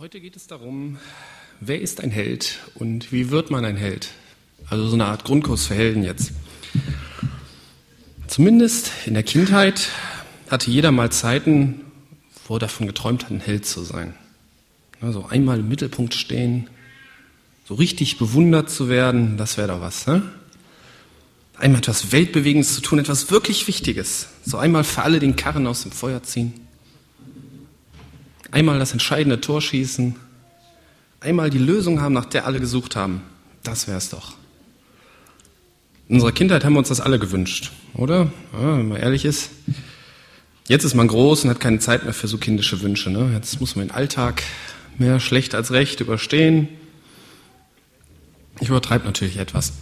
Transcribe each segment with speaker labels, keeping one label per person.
Speaker 1: Heute geht es darum, wer ist ein Held und wie wird man ein Held? Also so eine Art Grundkurs für Helden jetzt. Zumindest in der Kindheit hatte jeder mal Zeiten, wo er davon geträumt hat, ein Held zu sein. Also einmal im Mittelpunkt stehen, so richtig bewundert zu werden, das wäre doch was. Ne? Einmal etwas Weltbewegendes zu tun, etwas wirklich Wichtiges. So einmal für alle den Karren aus dem Feuer ziehen einmal das entscheidende Tor schießen, einmal die Lösung haben, nach der alle gesucht haben. Das wäre es doch. In unserer Kindheit haben wir uns das alle gewünscht, oder? Ja, wenn man ehrlich ist. Jetzt ist man groß und hat keine Zeit mehr für so kindische Wünsche. Ne? Jetzt muss man den Alltag mehr schlecht als recht überstehen. Ich übertreibe natürlich etwas.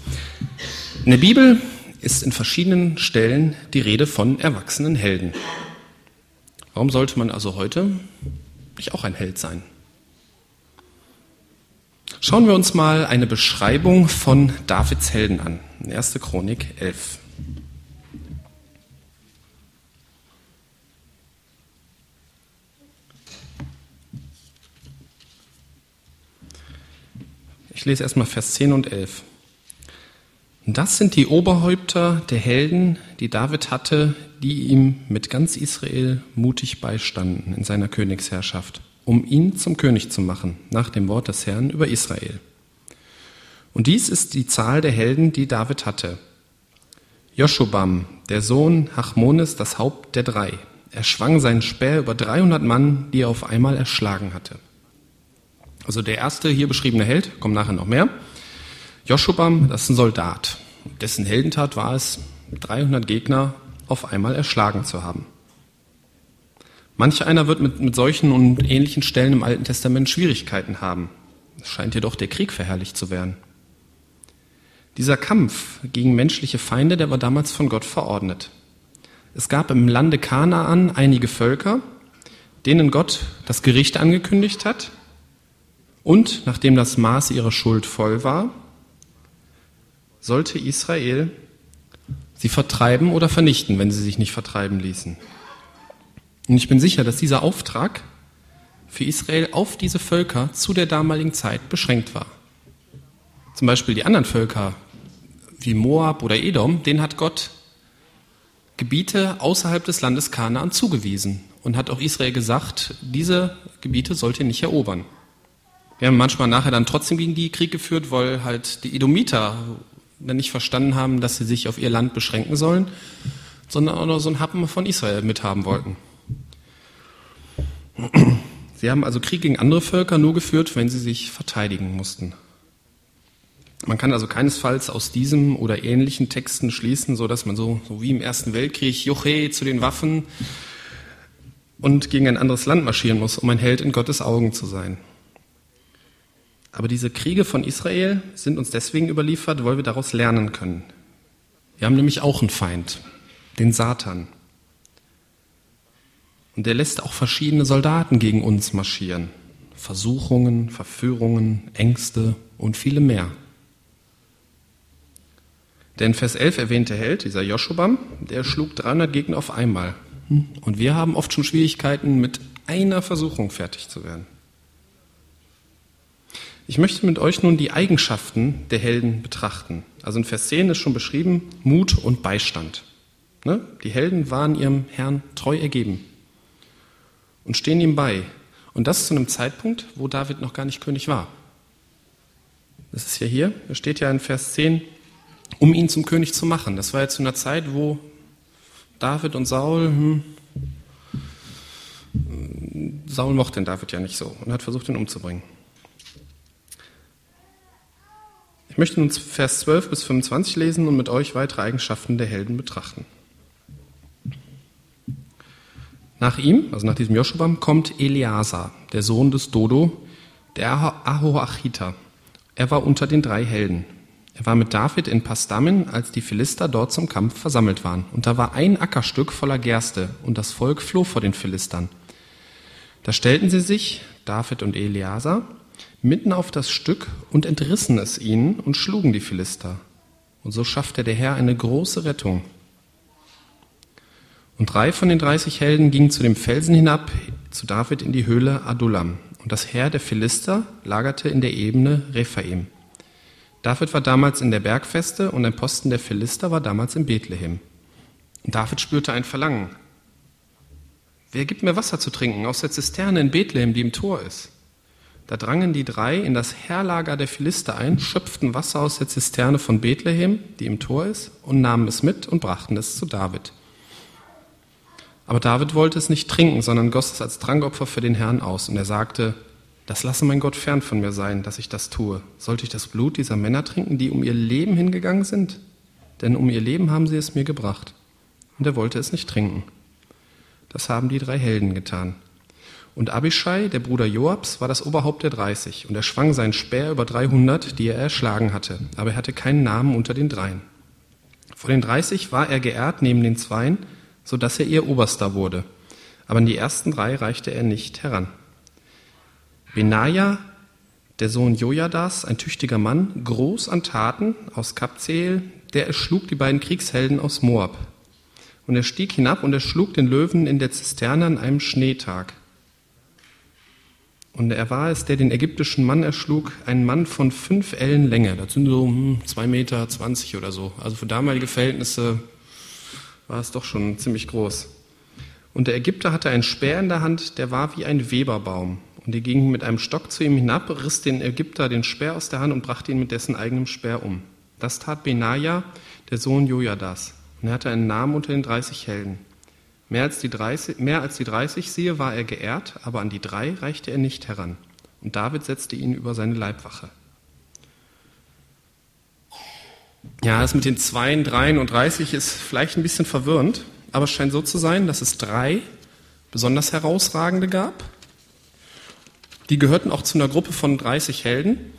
Speaker 1: In der Bibel ist in verschiedenen Stellen die Rede von erwachsenen Helden. Warum sollte man also heute ich auch ein Held sein. Schauen wir uns mal eine Beschreibung von Davids Helden an. 1. Chronik 11. Ich lese erstmal Vers 10 und 11. Das sind die Oberhäupter der Helden, die David hatte, die ihm mit ganz Israel mutig beistanden in seiner Königsherrschaft, um ihn zum König zu machen, nach dem Wort des Herrn über Israel. Und dies ist die Zahl der Helden, die David hatte. Joschubam, der Sohn Hachmones, das Haupt der drei. Er schwang seinen Speer über 300 Mann, die er auf einmal erschlagen hatte. Also der erste hier beschriebene Held, kommt nachher noch mehr, Joschubam, das ist ein Soldat. Dessen Heldentat war es, 300 Gegner auf einmal erschlagen zu haben. Manch einer wird mit, mit solchen und ähnlichen Stellen im Alten Testament Schwierigkeiten haben. Es scheint jedoch der Krieg verherrlicht zu werden. Dieser Kampf gegen menschliche Feinde, der war damals von Gott verordnet. Es gab im Lande Kanaan einige Völker, denen Gott das Gericht angekündigt hat und, nachdem das Maß ihrer Schuld voll war, sollte Israel sie vertreiben oder vernichten, wenn sie sich nicht vertreiben ließen. Und ich bin sicher, dass dieser Auftrag für Israel auf diese Völker zu der damaligen Zeit beschränkt war. Zum Beispiel die anderen Völker wie Moab oder Edom, denen hat Gott Gebiete außerhalb des Landes Kanaan zugewiesen und hat auch Israel gesagt, diese Gebiete sollt ihr nicht erobern. Wir haben manchmal nachher dann trotzdem gegen die Krieg geführt, weil halt die Edomiter dann nicht verstanden haben, dass sie sich auf ihr Land beschränken sollen, sondern auch noch so einen Happen von Israel mithaben wollten. Sie haben also Krieg gegen andere Völker nur geführt, wenn sie sich verteidigen mussten. Man kann also keinesfalls aus diesem oder ähnlichen Texten schließen, so dass man so, so wie im Ersten Weltkrieg Joche zu den Waffen und gegen ein anderes Land marschieren muss, um ein Held in Gottes Augen zu sein. Aber diese Kriege von Israel sind uns deswegen überliefert, weil wir daraus lernen können. Wir haben nämlich auch einen Feind, den Satan. Und der lässt auch verschiedene Soldaten gegen uns marschieren. Versuchungen, Verführungen, Ängste und viele mehr. Der in Vers 11 erwähnte Held, dieser Joshubam, der schlug 300 Gegner auf einmal. Und wir haben oft schon Schwierigkeiten, mit einer Versuchung fertig zu werden. Ich möchte mit euch nun die Eigenschaften der Helden betrachten. Also in Vers 10 ist schon beschrieben Mut und Beistand. Ne? Die Helden waren ihrem Herrn treu ergeben und stehen ihm bei. Und das zu einem Zeitpunkt, wo David noch gar nicht König war. Das ist ja hier, da steht ja in Vers 10, um ihn zum König zu machen. Das war ja zu einer Zeit, wo David und Saul, hm, Saul mochte den David ja nicht so und hat versucht, ihn umzubringen. Ich möchte nun Vers 12 bis 25 lesen und mit euch weitere Eigenschaften der Helden betrachten. Nach ihm, also nach diesem Joschubam, kommt Eleazar, der Sohn des Dodo, der Ahoachita. Er war unter den drei Helden. Er war mit David in Pastamin, als die Philister dort zum Kampf versammelt waren. Und da war ein Ackerstück voller Gerste, und das Volk floh vor den Philistern. Da stellten sie sich, David und Eleazar, mitten auf das Stück und entrissen es ihnen und schlugen die Philister. Und so schaffte der Herr eine große Rettung. Und drei von den dreißig Helden gingen zu dem Felsen hinab, zu David in die Höhle Adullam. Und das Heer der Philister lagerte in der Ebene Rephaim. David war damals in der Bergfeste und ein Posten der Philister war damals in Bethlehem. Und David spürte ein Verlangen. Wer gibt mir Wasser zu trinken aus der Zisterne in Bethlehem, die im Tor ist? Da drangen die drei in das Heerlager der Philister ein, schöpften Wasser aus der Zisterne von Bethlehem, die im Tor ist, und nahmen es mit und brachten es zu David. Aber David wollte es nicht trinken, sondern goss es als Trankopfer für den Herrn aus. Und er sagte, das lasse mein Gott fern von mir sein, dass ich das tue. Sollte ich das Blut dieser Männer trinken, die um ihr Leben hingegangen sind? Denn um ihr Leben haben sie es mir gebracht. Und er wollte es nicht trinken. Das haben die drei Helden getan. Und Abishai, der Bruder Joabs, war das Oberhaupt der 30 und er schwang seinen Speer über 300, die er erschlagen hatte, aber er hatte keinen Namen unter den dreien. Vor den 30 war er geehrt neben den Zweien, so dass er ihr Oberster wurde, aber in die ersten drei reichte er nicht heran. Benaja, der Sohn Jojadas, ein tüchtiger Mann, groß an Taten aus Kapzeel, der erschlug die beiden Kriegshelden aus Moab. Und er stieg hinab und erschlug den Löwen in der Zisterne an einem Schneetag. Und er war es, der den ägyptischen Mann erschlug, ein Mann von fünf Ellen Länge. Das sind so hm, zwei Meter zwanzig oder so. Also für damalige Verhältnisse war es doch schon ziemlich groß. Und der Ägypter hatte einen Speer in der Hand, der war wie ein Weberbaum. Und die gingen mit einem Stock zu ihm hinab, riss den Ägypter den Speer aus der Hand und brachte ihn mit dessen eigenem Speer um. Das tat Benaja, der Sohn Jojadas. Und er hatte einen Namen unter den dreißig Helden. Mehr als, die 30, mehr als die 30 siehe, war er geehrt, aber an die drei reichte er nicht heran. Und David setzte ihn über seine Leibwache. Ja, das mit den Zweien, Dreien und 30 ist vielleicht ein bisschen verwirrend, aber es scheint so zu sein, dass es drei besonders herausragende gab. Die gehörten auch zu einer Gruppe von 30 Helden,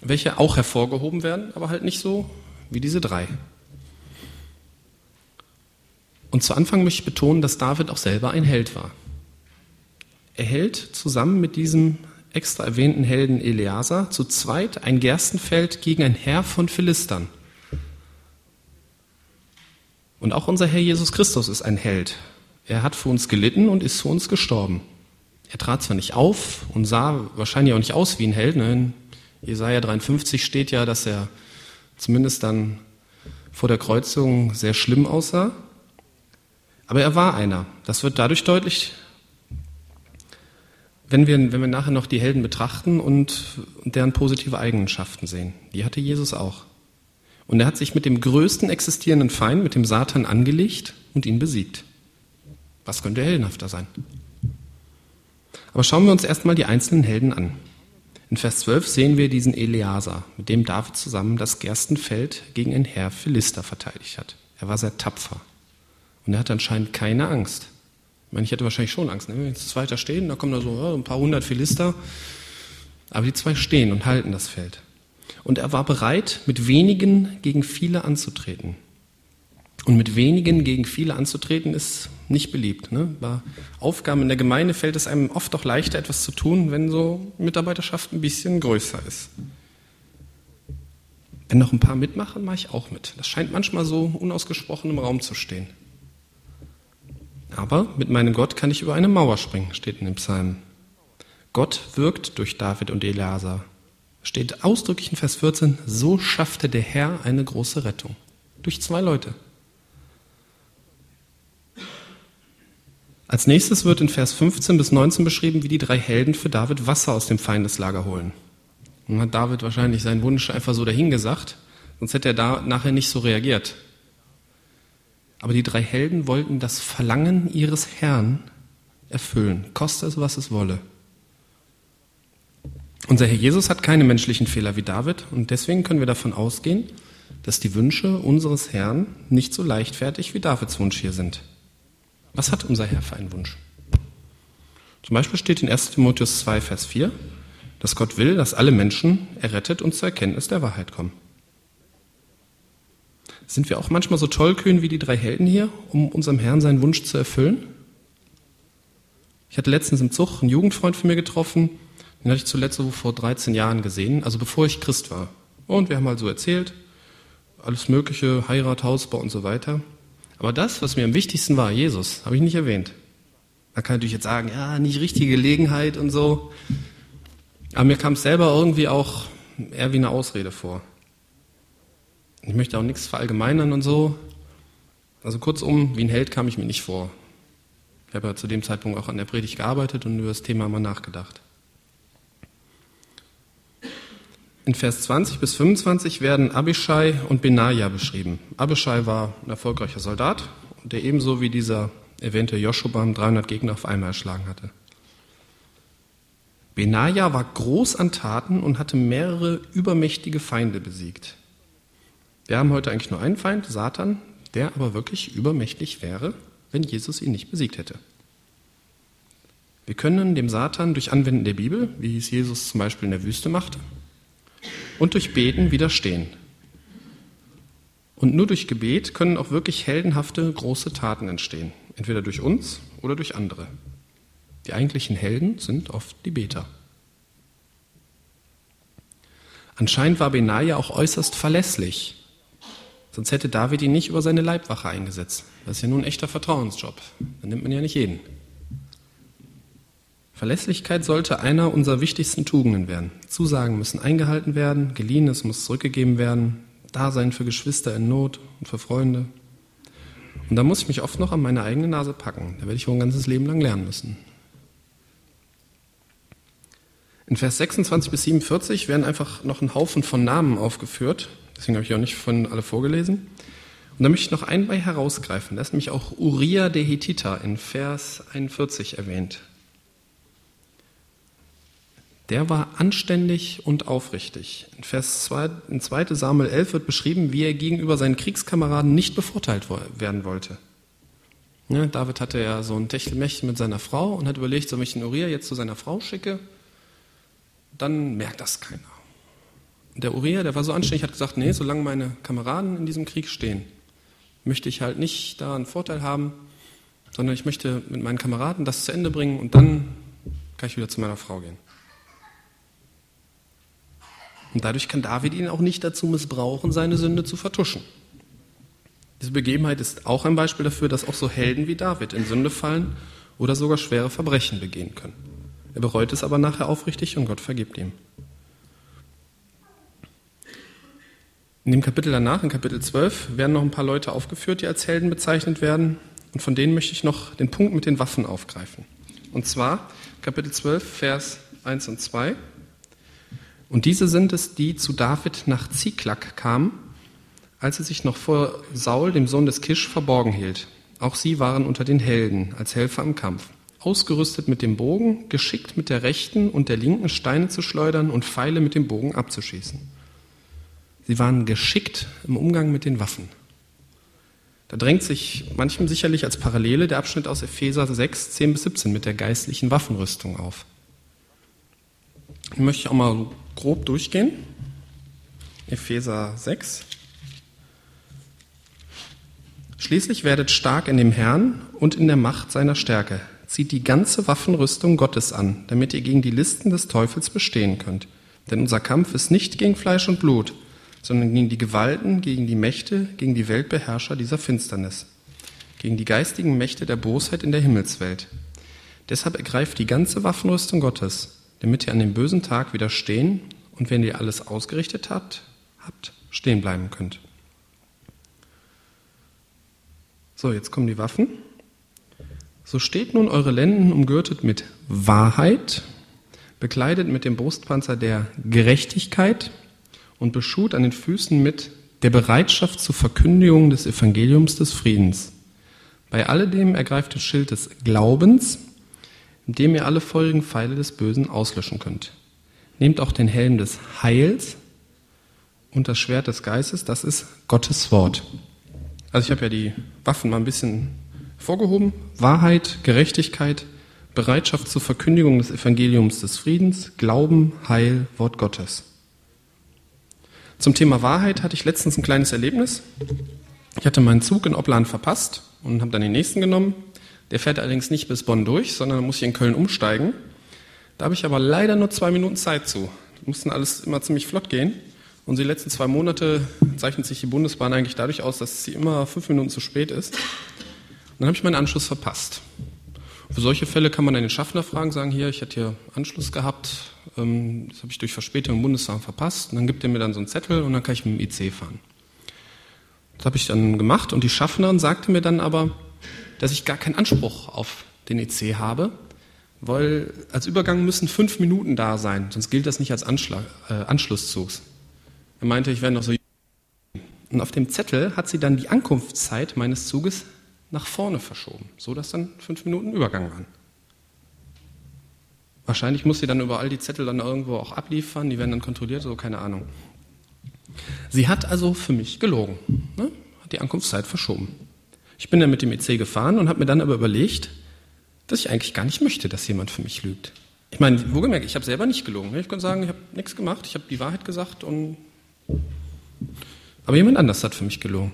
Speaker 1: welche auch hervorgehoben werden, aber halt nicht so wie diese drei. Und zu Anfang möchte ich betonen, dass David auch selber ein Held war. Er hält zusammen mit diesem extra erwähnten Helden Eleazar zu zweit ein Gerstenfeld gegen ein Heer von Philistern. Und auch unser Herr Jesus Christus ist ein Held. Er hat für uns gelitten und ist für uns gestorben. Er trat zwar nicht auf und sah wahrscheinlich auch nicht aus wie ein Held. Ne? In Jesaja 53 steht ja, dass er zumindest dann vor der Kreuzung sehr schlimm aussah. Aber er war einer. Das wird dadurch deutlich, wenn wir, wenn wir nachher noch die Helden betrachten und, deren positive Eigenschaften sehen. Die hatte Jesus auch. Und er hat sich mit dem größten existierenden Feind, mit dem Satan, angelegt und ihn besiegt. Was könnte heldenhafter sein? Aber schauen wir uns erstmal die einzelnen Helden an. In Vers 12 sehen wir diesen Eleazar, mit dem David zusammen das Gerstenfeld gegen ein Heer Philister verteidigt hat. Er war sehr tapfer. Und er hatte anscheinend keine Angst. Ich meine, ich hätte wahrscheinlich schon Angst. Ne? Wenn jetzt zwei da stehen, da kommen da so ja, ein paar hundert Philister. Aber die zwei stehen und halten das Feld. Und er war bereit, mit wenigen gegen viele anzutreten. Und mit wenigen gegen viele anzutreten ist nicht beliebt. Ne? Bei Aufgaben in der Gemeinde fällt es einem oft doch leichter, etwas zu tun, wenn so Mitarbeiterschaft ein bisschen größer ist. Wenn noch ein paar mitmachen, mache ich auch mit. Das scheint manchmal so unausgesprochen im Raum zu stehen. Aber mit meinem Gott kann ich über eine Mauer springen, steht in dem Psalm. Gott wirkt durch David und Eleazar. Steht ausdrücklich in Vers 14, so schaffte der Herr eine große Rettung. Durch zwei Leute. Als nächstes wird in Vers 15 bis 19 beschrieben, wie die drei Helden für David Wasser aus dem Feindeslager holen. Nun hat David wahrscheinlich seinen Wunsch einfach so dahingesagt, sonst hätte er da nachher nicht so reagiert. Aber die drei Helden wollten das Verlangen ihres Herrn erfüllen, koste es, was es wolle. Unser Herr Jesus hat keine menschlichen Fehler wie David und deswegen können wir davon ausgehen, dass die Wünsche unseres Herrn nicht so leichtfertig wie Davids Wunsch hier sind. Was hat unser Herr für einen Wunsch? Zum Beispiel steht in 1 Timotheus 2, Vers 4, dass Gott will, dass alle Menschen errettet und zur Erkenntnis der Wahrheit kommen. Sind wir auch manchmal so tollkühn wie die drei Helden hier, um unserem Herrn seinen Wunsch zu erfüllen? Ich hatte letztens im Zug einen Jugendfreund von mir getroffen, den hatte ich zuletzt so vor 13 Jahren gesehen, also bevor ich Christ war. Und wir haben halt so erzählt, alles Mögliche, Heirat, Hausbau und so weiter. Aber das, was mir am wichtigsten war, Jesus, habe ich nicht erwähnt. Da kann ich natürlich jetzt sagen, ja, nicht richtige Gelegenheit und so. Aber mir kam es selber irgendwie auch eher wie eine Ausrede vor. Ich möchte auch nichts verallgemeinern und so. Also kurzum, wie ein Held kam ich mir nicht vor. Ich habe ja zu dem Zeitpunkt auch an der Predigt gearbeitet und über das Thema mal nachgedacht. In Vers 20 bis 25 werden Abishai und Benaja beschrieben. Abishai war ein erfolgreicher Soldat, der ebenso wie dieser erwähnte Joshubam 300 Gegner auf einmal erschlagen hatte. Benaja war groß an Taten und hatte mehrere übermächtige Feinde besiegt. Wir haben heute eigentlich nur einen Feind, Satan, der aber wirklich übermächtig wäre, wenn Jesus ihn nicht besiegt hätte. Wir können dem Satan durch Anwenden der Bibel, wie es Jesus zum Beispiel in der Wüste machte, und durch Beten widerstehen. Und nur durch Gebet können auch wirklich heldenhafte große Taten entstehen, entweder durch uns oder durch andere. Die eigentlichen Helden sind oft die Beter. Anscheinend war Benaja auch äußerst verlässlich. Sonst hätte David ihn nicht über seine Leibwache eingesetzt. Das ist ja nun ein echter Vertrauensjob. Da nimmt man ja nicht jeden. Verlässlichkeit sollte einer unserer wichtigsten Tugenden werden. Zusagen müssen eingehalten werden, geliehenes muss zurückgegeben werden, Dasein für Geschwister in Not und für Freunde. Und da muss ich mich oft noch an meine eigene Nase packen. Da werde ich wohl ein ganzes Leben lang lernen müssen. In Vers 26 bis 47 werden einfach noch ein Haufen von Namen aufgeführt. Deswegen habe ich auch nicht von alle vorgelesen. Und da möchte ich noch einen bei herausgreifen. Da ist nämlich auch Uriah der Hethiter in Vers 41 erwähnt. Der war anständig und aufrichtig. In Vers 2, in 2. Samuel 11 wird beschrieben, wie er gegenüber seinen Kriegskameraden nicht bevorteilt werden wollte. Ja, David hatte ja so ein Techtelmechtel mit seiner Frau und hat überlegt, soll ich den Uriah jetzt zu seiner Frau schicke? Dann merkt das keiner. Der Uriah, der war so anständig, hat gesagt, nee, solange meine Kameraden in diesem Krieg stehen, möchte ich halt nicht da einen Vorteil haben, sondern ich möchte mit meinen Kameraden das zu Ende bringen und dann kann ich wieder zu meiner Frau gehen. Und dadurch kann David ihn auch nicht dazu missbrauchen, seine Sünde zu vertuschen. Diese Begebenheit ist auch ein Beispiel dafür, dass auch so Helden wie David in Sünde fallen oder sogar schwere Verbrechen begehen können. Er bereut es aber nachher aufrichtig und Gott vergibt ihm. In dem Kapitel danach, in Kapitel 12, werden noch ein paar Leute aufgeführt, die als Helden bezeichnet werden. Und von denen möchte ich noch den Punkt mit den Waffen aufgreifen. Und zwar Kapitel 12, Vers 1 und 2. Und diese sind es, die zu David nach Ziklag kamen, als er sich noch vor Saul, dem Sohn des Kisch, verborgen hielt. Auch sie waren unter den Helden, als Helfer im Kampf. Ausgerüstet mit dem Bogen, geschickt mit der rechten und der linken Steine zu schleudern und Pfeile mit dem Bogen abzuschießen. Sie waren geschickt im Umgang mit den Waffen. Da drängt sich manchem sicherlich als Parallele der Abschnitt aus Epheser 6, 10 bis 17 mit der geistlichen Waffenrüstung auf. Ich möchte auch mal grob durchgehen. Epheser 6. Schließlich werdet stark in dem Herrn und in der Macht seiner Stärke. Zieht die ganze Waffenrüstung Gottes an, damit ihr gegen die Listen des Teufels bestehen könnt. Denn unser Kampf ist nicht gegen Fleisch und Blut, sondern gegen die Gewalten, gegen die Mächte, gegen die Weltbeherrscher dieser Finsternis, gegen die geistigen Mächte der Bosheit in der Himmelswelt. Deshalb ergreift die ganze Waffenrüstung Gottes, damit ihr an dem bösen Tag widerstehen und wenn ihr alles ausgerichtet habt, habt stehen bleiben könnt. So, jetzt kommen die Waffen. So steht nun eure Lenden umgürtet mit Wahrheit, bekleidet mit dem Brustpanzer der Gerechtigkeit und beschut an den Füßen mit der Bereitschaft zur Verkündigung des Evangeliums des Friedens. Bei alledem ergreift das Schild des Glaubens, indem ihr alle feurigen Pfeile des Bösen auslöschen könnt. Nehmt auch den Helm des Heils und das Schwert des Geistes, das ist Gottes Wort. Also ich habe ja die Waffen mal ein bisschen vorgehoben. Wahrheit, Gerechtigkeit, Bereitschaft zur Verkündigung des Evangeliums des Friedens, Glauben, Heil, Wort Gottes. Zum Thema Wahrheit hatte ich letztens ein kleines Erlebnis. Ich hatte meinen Zug in Oppland verpasst und habe dann den nächsten genommen. Der fährt allerdings nicht bis Bonn durch, sondern muss ich in Köln umsteigen. Da habe ich aber leider nur zwei Minuten Zeit zu. Das mussten alles immer ziemlich flott gehen. Und die letzten zwei Monate zeichnet sich die Bundesbahn eigentlich dadurch aus, dass sie immer fünf Minuten zu spät ist. Und dann habe ich meinen Anschluss verpasst. Für solche Fälle kann man einen Schaffner fragen, sagen, hier, ich hätte hier Anschluss gehabt, ähm, das habe ich durch Verspätung im Bundestag verpasst. Und dann gibt er mir dann so einen Zettel und dann kann ich mit dem IC fahren. Das habe ich dann gemacht und die Schaffnerin sagte mir dann aber, dass ich gar keinen Anspruch auf den IC habe, weil als Übergang müssen fünf Minuten da sein, sonst gilt das nicht als Anschlag, äh, Anschlusszug. Er meinte, ich wäre noch so. Und auf dem Zettel hat sie dann die Ankunftszeit meines Zuges nach vorne verschoben, so dass dann fünf Minuten Übergang waren. Wahrscheinlich muss sie dann überall die Zettel dann irgendwo auch abliefern, die werden dann kontrolliert, so keine Ahnung. Sie hat also für mich gelogen, ne? hat die Ankunftszeit verschoben. Ich bin dann mit dem EC gefahren und habe mir dann aber überlegt, dass ich eigentlich gar nicht möchte, dass jemand für mich lügt. Ich meine, wo gemerkt, ich habe selber nicht gelogen. Ich kann sagen, ich habe nichts gemacht, ich habe die Wahrheit gesagt und aber jemand anders hat für mich gelogen.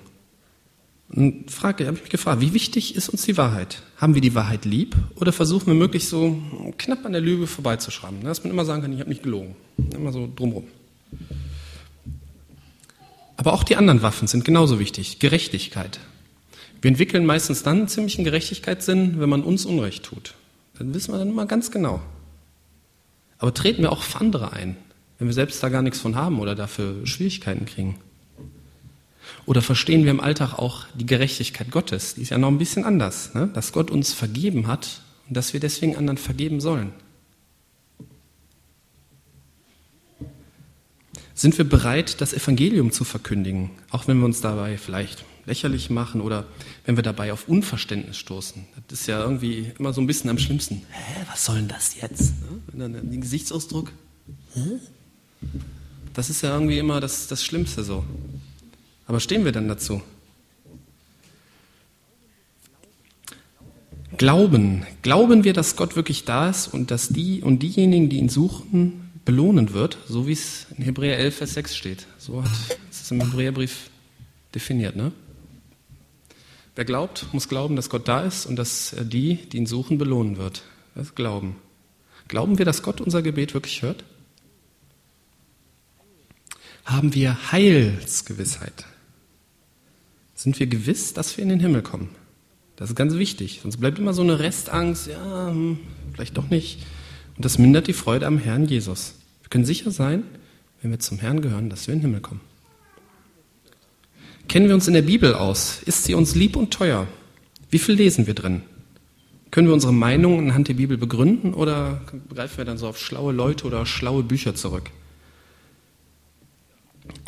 Speaker 1: Und frage, habe ich mich gefragt, wie wichtig ist uns die Wahrheit? Haben wir die Wahrheit lieb oder versuchen wir möglichst so knapp an der Lüge vorbeizuschreiben? Dass man immer sagen kann, ich habe nicht gelogen. Immer so drumrum. Aber auch die anderen Waffen sind genauso wichtig. Gerechtigkeit. Wir entwickeln meistens dann einen ziemlichen Gerechtigkeitssinn, wenn man uns Unrecht tut. Dann wissen wir dann immer ganz genau. Aber treten wir auch für andere ein, wenn wir selbst da gar nichts von haben oder dafür Schwierigkeiten kriegen. Oder verstehen wir im Alltag auch die Gerechtigkeit Gottes? Die ist ja noch ein bisschen anders, ne? dass Gott uns vergeben hat und dass wir deswegen anderen vergeben sollen. Sind wir bereit, das Evangelium zu verkündigen, auch wenn wir uns dabei vielleicht lächerlich machen oder wenn wir dabei auf Unverständnis stoßen? Das ist ja irgendwie immer so ein bisschen am schlimmsten. Hä, was soll denn das jetzt? Ne? Den Gesichtsausdruck. Hä? Das ist ja irgendwie immer das, das Schlimmste so. Aber stehen wir dann dazu? Glauben. Glauben wir, dass Gott wirklich da ist und dass die und diejenigen, die ihn suchen, belohnen wird, so wie es in Hebräer 11, Vers 6 steht. So hat es im Hebräerbrief definiert. Ne? Wer glaubt, muss glauben, dass Gott da ist und dass er die, die ihn suchen, belohnen wird. Das ist Glauben. Glauben wir, dass Gott unser Gebet wirklich hört? Haben wir Heilsgewissheit? Sind wir gewiss, dass wir in den Himmel kommen. Das ist ganz wichtig. Sonst bleibt immer so eine Restangst, ja, hm, vielleicht doch nicht. Und das mindert die Freude am Herrn Jesus. Wir können sicher sein, wenn wir zum Herrn gehören, dass wir in den Himmel kommen. Kennen wir uns in der Bibel aus? Ist sie uns lieb und teuer? Wie viel lesen wir drin? Können wir unsere Meinungen anhand der Bibel begründen oder greifen wir dann so auf schlaue Leute oder schlaue Bücher zurück?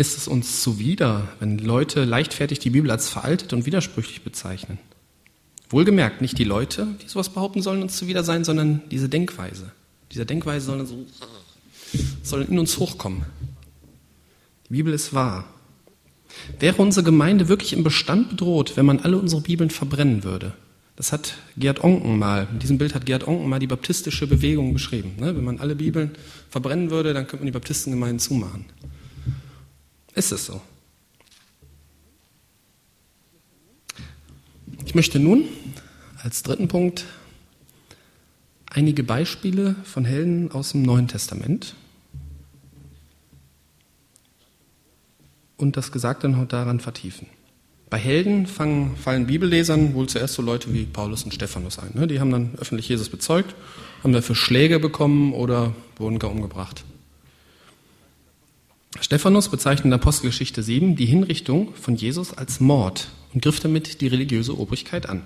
Speaker 1: Ist es uns zuwider, wenn Leute leichtfertig die Bibel als veraltet und widersprüchlich bezeichnen. Wohlgemerkt, nicht die Leute, die sowas behaupten, sollen uns zuwider sein, sondern diese Denkweise. Diese Denkweise soll, so, soll in uns hochkommen. Die Bibel ist wahr. Wäre unsere Gemeinde wirklich im Bestand bedroht, wenn man alle unsere Bibeln verbrennen würde? Das hat Gerd Onken mal, in diesem Bild hat Gerd Onken mal die baptistische Bewegung beschrieben. Ne? Wenn man alle Bibeln verbrennen würde, dann könnte man die Baptistengemeinden zumachen. Ist es so? Ich möchte nun als dritten Punkt einige Beispiele von Helden aus dem Neuen Testament und das Gesagte noch daran vertiefen. Bei Helden fangen, fallen Bibellesern wohl zuerst so Leute wie Paulus und Stephanus ein. Ne? Die haben dann öffentlich Jesus bezeugt, haben dafür Schläge bekommen oder wurden gar umgebracht. Stephanus bezeichnet in Apostelgeschichte 7 die Hinrichtung von Jesus als Mord und griff damit die religiöse Obrigkeit an.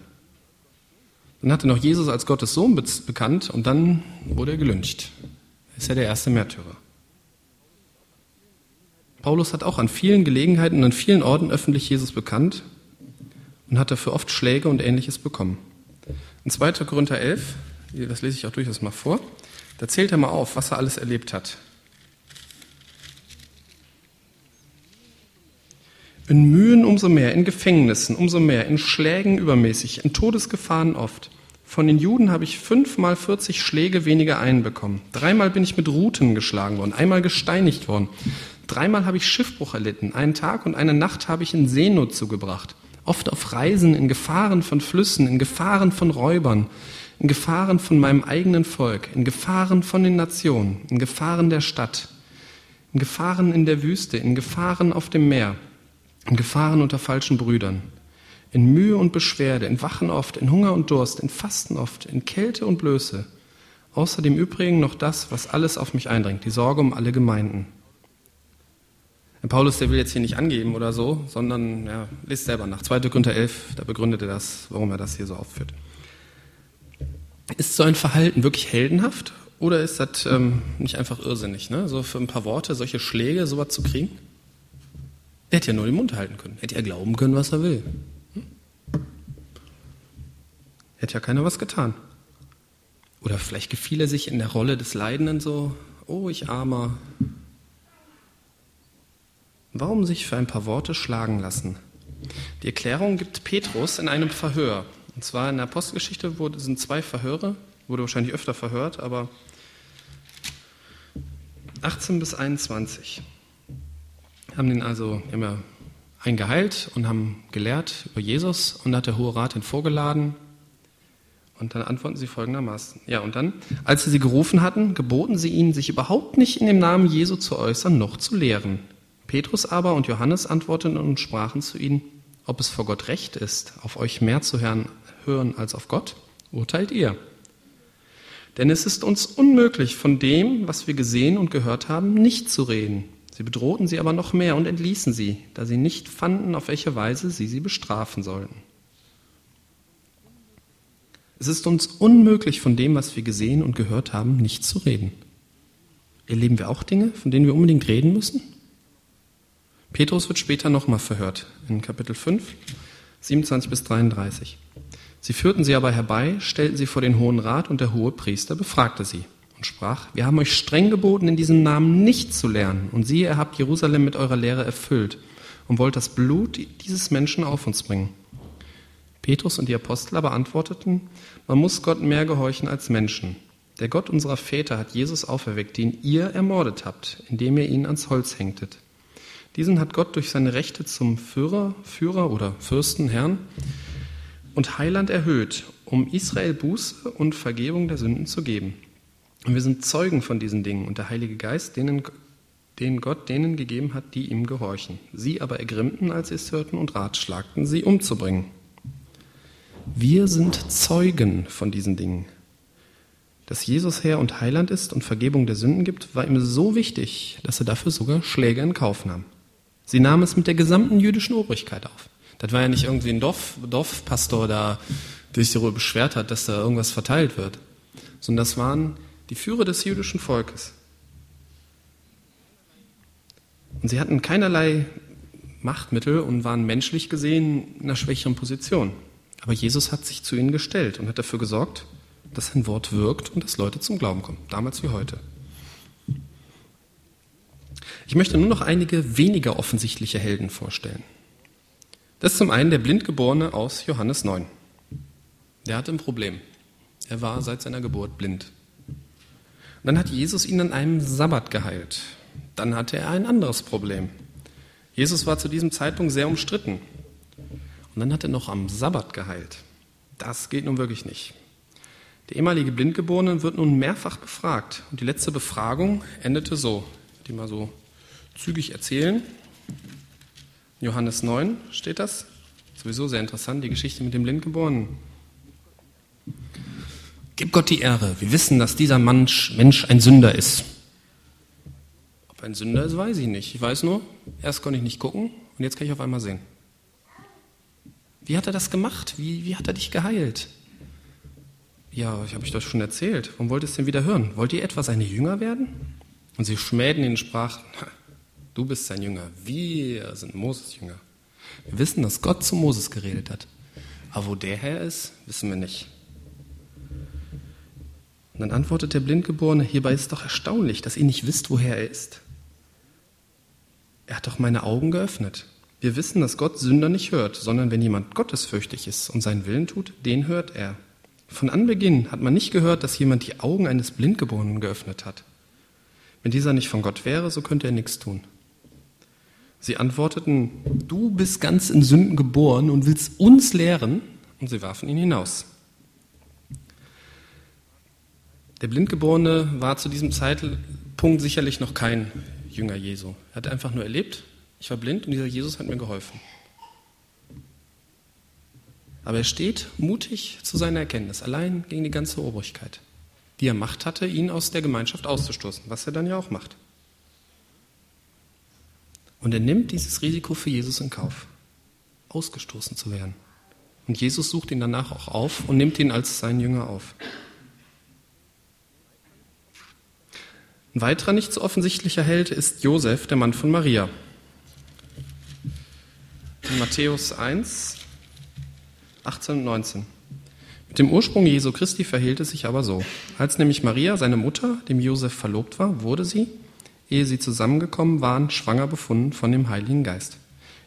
Speaker 1: Dann hatte noch Jesus als Gottes Sohn bekannt und dann wurde er gelyncht. Er ist ja der erste Märtyrer. Paulus hat auch an vielen Gelegenheiten und an vielen Orten öffentlich Jesus bekannt und hat dafür oft Schläge und ähnliches bekommen. In 2. Korinther 11, das lese ich auch durchaus mal vor, da zählt er mal auf, was er alles erlebt hat. In Mühen umso mehr, in Gefängnissen umso mehr, in Schlägen übermäßig, in Todesgefahren oft. Von den Juden habe ich fünfmal 40 Schläge weniger einbekommen. Dreimal bin ich mit Ruten geschlagen worden, einmal gesteinigt worden. Dreimal habe ich Schiffbruch erlitten. Einen Tag und eine Nacht habe ich in Seenot zugebracht. Oft auf Reisen, in Gefahren von Flüssen, in Gefahren von Räubern, in Gefahren von meinem eigenen Volk, in Gefahren von den Nationen, in Gefahren der Stadt, in Gefahren in der Wüste, in Gefahren auf dem Meer, in Gefahren unter falschen Brüdern, in Mühe und Beschwerde, in Wachen oft, in Hunger und Durst, in Fasten oft, in Kälte und Blöße. Außer dem Übrigen noch das, was alles auf mich eindringt, die Sorge um alle Gemeinden. Paulus, der will jetzt hier nicht angeben oder so, sondern ja, lest selber nach. 2. Korinther 11, da begründet er das, warum er das hier so aufführt. Ist so ein Verhalten wirklich heldenhaft oder ist das ähm, nicht einfach irrsinnig, ne? so für ein paar Worte solche Schläge, sowas zu kriegen? Der hätte ja nur den Mund halten können, hätte ja glauben können, was er will. Hm? Hätte ja keiner was getan. Oder vielleicht gefiel er sich in der Rolle des Leidenden so, oh, ich armer, Warum sich für ein paar Worte schlagen lassen? Die Erklärung gibt Petrus in einem Verhör. Und zwar in der Apostelgeschichte wurde, sind zwei Verhöre, wurde wahrscheinlich öfter verhört, aber 18 bis 21 haben den also ja einen und haben gelehrt über Jesus und hat der Hohe Rat ihn vorgeladen und dann antworten sie folgendermaßen. Ja, und dann, als sie sie gerufen hatten, geboten sie ihnen, sich überhaupt nicht in dem Namen Jesu zu äußern, noch zu lehren. Petrus aber und Johannes antworteten und sprachen zu ihnen, ob es vor Gott recht ist, auf euch mehr zu hören, als auf Gott, urteilt ihr. Denn es ist uns unmöglich, von dem, was wir gesehen und gehört haben, nicht zu reden. Sie bedrohten sie aber noch mehr und entließen sie, da sie nicht fanden, auf welche Weise sie sie bestrafen sollten. Es ist uns unmöglich, von dem, was wir gesehen und gehört haben, nicht zu reden. Erleben wir auch Dinge, von denen wir unbedingt reden müssen? Petrus wird später nochmal verhört, in Kapitel 5, 27 bis 33. Sie führten sie aber herbei, stellten sie vor den Hohen Rat und der hohe Priester befragte sie und sprach, wir haben euch streng geboten, in diesem Namen nicht zu lernen. Und siehe, ihr habt Jerusalem mit eurer Lehre erfüllt und wollt das Blut dieses Menschen auf uns bringen. Petrus und die Apostel aber antworteten, man muss Gott mehr gehorchen als Menschen. Der Gott unserer Väter hat Jesus auferweckt, den ihr ermordet habt, indem ihr ihn ans Holz hängtet. Diesen hat Gott durch seine Rechte zum Führer, Führer oder Fürsten, Herrn und Heiland erhöht, um Israel Buße und Vergebung der Sünden zu geben. Und wir sind Zeugen von diesen Dingen und der Heilige Geist, denen, den Gott denen gegeben hat, die ihm gehorchen. Sie aber ergrimmten, als sie es hörten, und ratschlagten, sie umzubringen. Wir sind Zeugen von diesen Dingen. Dass Jesus Herr und Heiland ist und Vergebung der Sünden gibt, war ihm so wichtig, dass er dafür sogar Schläge in Kauf nahm. Sie nahmen es mit der gesamten jüdischen Obrigkeit auf. Das war ja nicht irgendwie ein Dorf, Dorfpastor da, der sich darüber beschwert hat, dass da irgendwas verteilt wird, sondern das waren die Führer des jüdischen Volkes. Und sie hatten keinerlei Machtmittel und waren menschlich gesehen in einer schwächeren Position. Aber Jesus hat sich zu ihnen gestellt und hat dafür gesorgt, dass sein Wort wirkt und dass Leute zum Glauben kommen, damals wie heute. Ich möchte nur noch einige weniger offensichtliche Helden vorstellen. Das ist zum einen der Blindgeborene aus Johannes 9. Der hatte ein Problem. Er war seit seiner Geburt blind. Dann hat Jesus ihn an einem Sabbat geheilt. Dann hatte er ein anderes Problem. Jesus war zu diesem Zeitpunkt sehr umstritten. Und dann hat er noch am Sabbat geheilt. Das geht nun wirklich nicht. Der ehemalige Blindgeborene wird nun mehrfach befragt. Und die letzte Befragung endete so, die mal so zügig erzählen. Johannes 9 steht das. Sowieso sehr interessant, die Geschichte mit dem Blindgeborenen. Gib Gott die Ehre. Wir wissen, dass dieser Mensch, Mensch ein Sünder ist. Ob ein Sünder ist, weiß ich nicht. Ich weiß nur, erst konnte ich nicht gucken und jetzt kann ich auf einmal sehen. Wie hat er das gemacht? Wie, wie hat er dich geheilt? Ja, ich habe euch das schon erzählt. Warum wollt ihr es denn wieder hören? Wollt ihr etwa seine Jünger werden? Und sie schmähten ihn und sprachen, Du bist sein Jünger. Wir sind Moses Jünger. Wir wissen, dass Gott zu Moses geredet hat. Aber wo der Herr ist, wissen wir nicht. Und dann antwortet der Blindgeborene, hierbei ist es doch erstaunlich, dass ihr nicht wisst, woher er ist. Er hat doch meine Augen geöffnet. Wir wissen, dass Gott Sünder nicht hört, sondern wenn jemand gottesfürchtig ist und seinen Willen tut, den hört er. Von Anbeginn hat man nicht gehört, dass jemand die Augen eines Blindgeborenen geöffnet hat. Wenn dieser nicht von Gott wäre, so könnte er nichts tun. Sie antworteten, du bist ganz in Sünden geboren und willst uns lehren, und sie warfen ihn hinaus. Der Blindgeborene war zu diesem Zeitpunkt sicherlich noch kein Jünger Jesu. Er hat einfach nur erlebt, ich war blind und dieser Jesus hat mir geholfen. Aber er steht mutig zu seiner Erkenntnis, allein gegen die ganze Obrigkeit, die er Macht hatte, ihn aus der Gemeinschaft auszustoßen, was er dann ja auch macht. Und er nimmt dieses Risiko für Jesus in Kauf, ausgestoßen zu werden. Und Jesus sucht ihn danach auch auf und nimmt ihn als seinen Jünger auf. Ein weiterer nicht so offensichtlicher Held ist Josef, der Mann von Maria. In Matthäus 1, 18 und 19. Mit dem Ursprung Jesu Christi verhielt es sich aber so. Als nämlich Maria, seine Mutter, dem Josef verlobt war, wurde sie, ehe sie zusammengekommen waren, schwanger befunden von dem Heiligen Geist.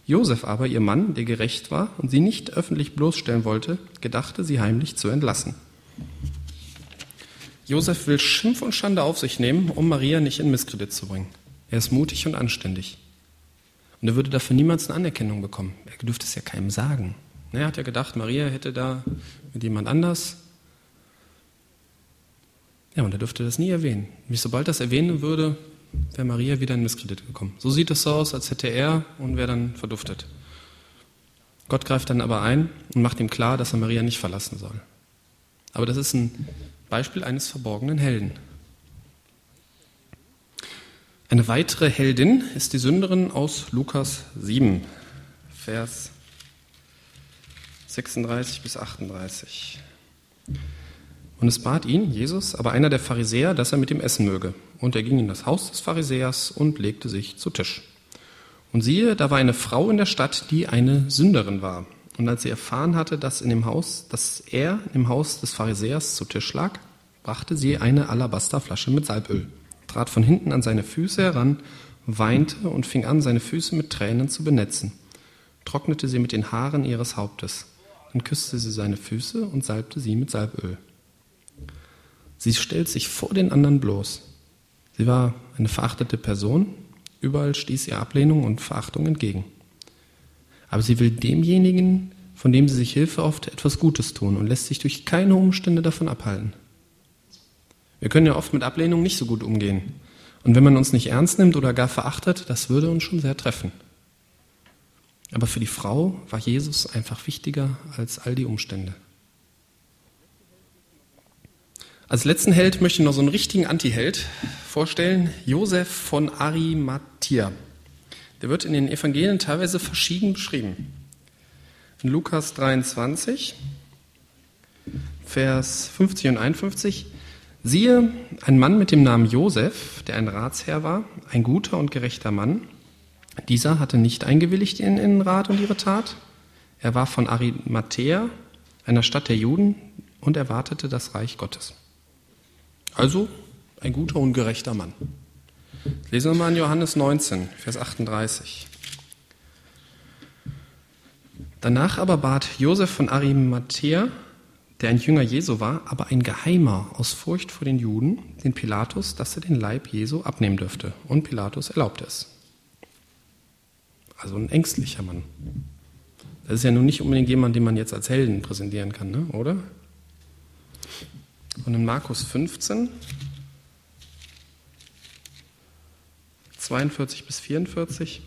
Speaker 1: Josef aber, ihr Mann, der gerecht war und sie nicht öffentlich bloßstellen wollte, gedachte, sie heimlich zu entlassen. Josef will Schimpf und Schande auf sich nehmen, um Maria nicht in Misskredit zu bringen. Er ist mutig und anständig. Und er würde dafür niemals eine Anerkennung bekommen. Er dürfte es ja keinem sagen. Er hat ja gedacht, Maria hätte da mit jemand anders. Ja, und er dürfte das nie erwähnen. Nämlich sobald das erwähnen würde, wäre Maria wieder in Misskredit gekommen. So sieht es so aus, als hätte er und wäre dann verduftet. Gott greift dann aber ein und macht ihm klar, dass er Maria nicht verlassen soll. Aber das ist ein Beispiel eines verborgenen Helden. Eine weitere Heldin ist die Sünderin aus Lukas 7, Vers 36 bis 38. Und es bat ihn, Jesus, aber einer der Pharisäer, dass er mit ihm essen möge. Und er ging in das Haus des Pharisäers und legte sich zu Tisch. Und siehe, da war eine Frau in der Stadt, die eine Sünderin war. Und als sie erfahren hatte, dass, in dem Haus, dass er im Haus des Pharisäers zu Tisch lag, brachte sie eine Alabasterflasche mit Salböl, trat von hinten an seine Füße heran, weinte und fing an, seine Füße mit Tränen zu benetzen, trocknete sie mit den Haaren ihres Hauptes, dann küsste sie seine Füße und salbte sie mit Salböl. Sie stellt sich vor den anderen bloß. Sie war eine verachtete Person, überall stieß ihr Ablehnung und Verachtung entgegen. Aber sie will demjenigen, von dem sie sich Hilfe oft, etwas Gutes tun und lässt sich durch keine Umstände davon abhalten. Wir können ja oft mit Ablehnung nicht so gut umgehen. Und wenn man uns nicht ernst nimmt oder gar verachtet, das würde uns schon sehr treffen. Aber für die Frau war Jesus einfach wichtiger als all die Umstände. Als letzten Held möchte ich noch so einen richtigen Antiheld vorstellen, Josef von Arimathea. Der wird in den Evangelien teilweise verschieden beschrieben. In Lukas 23, Vers 50 und 51, siehe, ein Mann mit dem Namen Josef, der ein Ratsherr war, ein guter und gerechter Mann. Dieser hatte nicht eingewilligt in den Rat und ihre Tat. Er war von Arimathea, einer Stadt der Juden, und erwartete das Reich Gottes. Also ein guter und gerechter Mann. Lesen wir mal in Johannes 19, Vers 38. Danach aber bat Josef von Arimathea, der ein Jünger Jesu war, aber ein Geheimer aus Furcht vor den Juden, den Pilatus, dass er den Leib Jesu abnehmen dürfte. Und Pilatus erlaubte es. Also ein ängstlicher Mann. Das ist ja nun nicht unbedingt jemand, den man jetzt als Helden präsentieren kann, ne? oder? Und in Markus 15, 42 bis 44.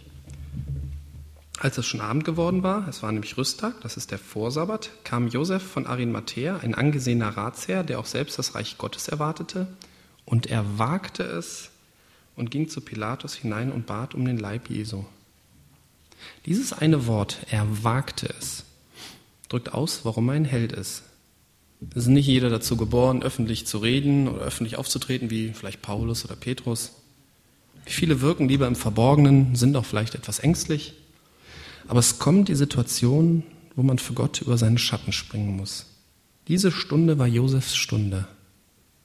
Speaker 1: Als es schon Abend geworden war, es war nämlich Rüsttag, das ist der Vorsabbat, kam Josef von Arimathea, ein angesehener Ratsherr, der auch selbst das Reich Gottes erwartete, und er wagte es und ging zu Pilatus hinein und bat um den Leib Jesu. Dieses eine Wort, er wagte es, drückt aus, warum er ein Held ist. Es ist nicht jeder dazu geboren, öffentlich zu reden oder öffentlich aufzutreten, wie vielleicht Paulus oder Petrus. Viele wirken lieber im Verborgenen, sind auch vielleicht etwas ängstlich. Aber es kommt die Situation, wo man für Gott über seinen Schatten springen muss. Diese Stunde war Josefs Stunde.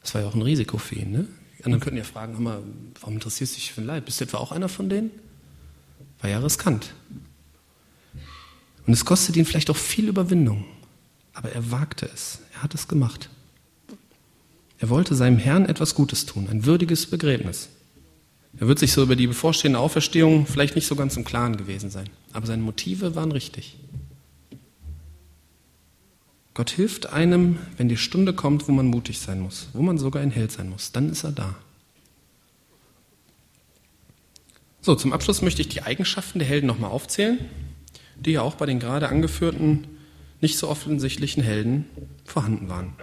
Speaker 1: Das war ja auch ein Risiko für ihn. Ne? Die anderen könnten ja fragen, mal, warum interessierst du dich für den Leib? Bist du etwa auch einer von denen? War ja riskant. Und es kostet ihn vielleicht auch viel Überwindung. Aber er wagte es. Er hat es gemacht. Er wollte seinem Herrn etwas Gutes tun, ein würdiges Begräbnis. Er wird sich so über die bevorstehende Auferstehung vielleicht nicht so ganz im Klaren gewesen sein, aber seine Motive waren richtig. Gott hilft einem, wenn die Stunde kommt, wo man mutig sein muss, wo man sogar ein Held sein muss. Dann ist er da. So, zum Abschluss möchte ich die Eigenschaften der Helden nochmal aufzählen, die ja auch bei den gerade angeführten nicht so offensichtlichen Helden vorhanden waren.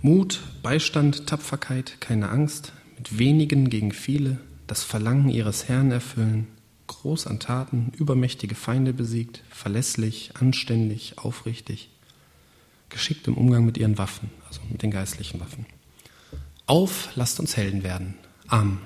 Speaker 1: Mut, Beistand, Tapferkeit, keine Angst, mit wenigen gegen viele, das Verlangen ihres Herrn erfüllen, groß an Taten, übermächtige Feinde besiegt, verlässlich, anständig, aufrichtig, geschickt im Umgang mit ihren Waffen, also mit den geistlichen Waffen. Auf, lasst uns Helden werden. Amen.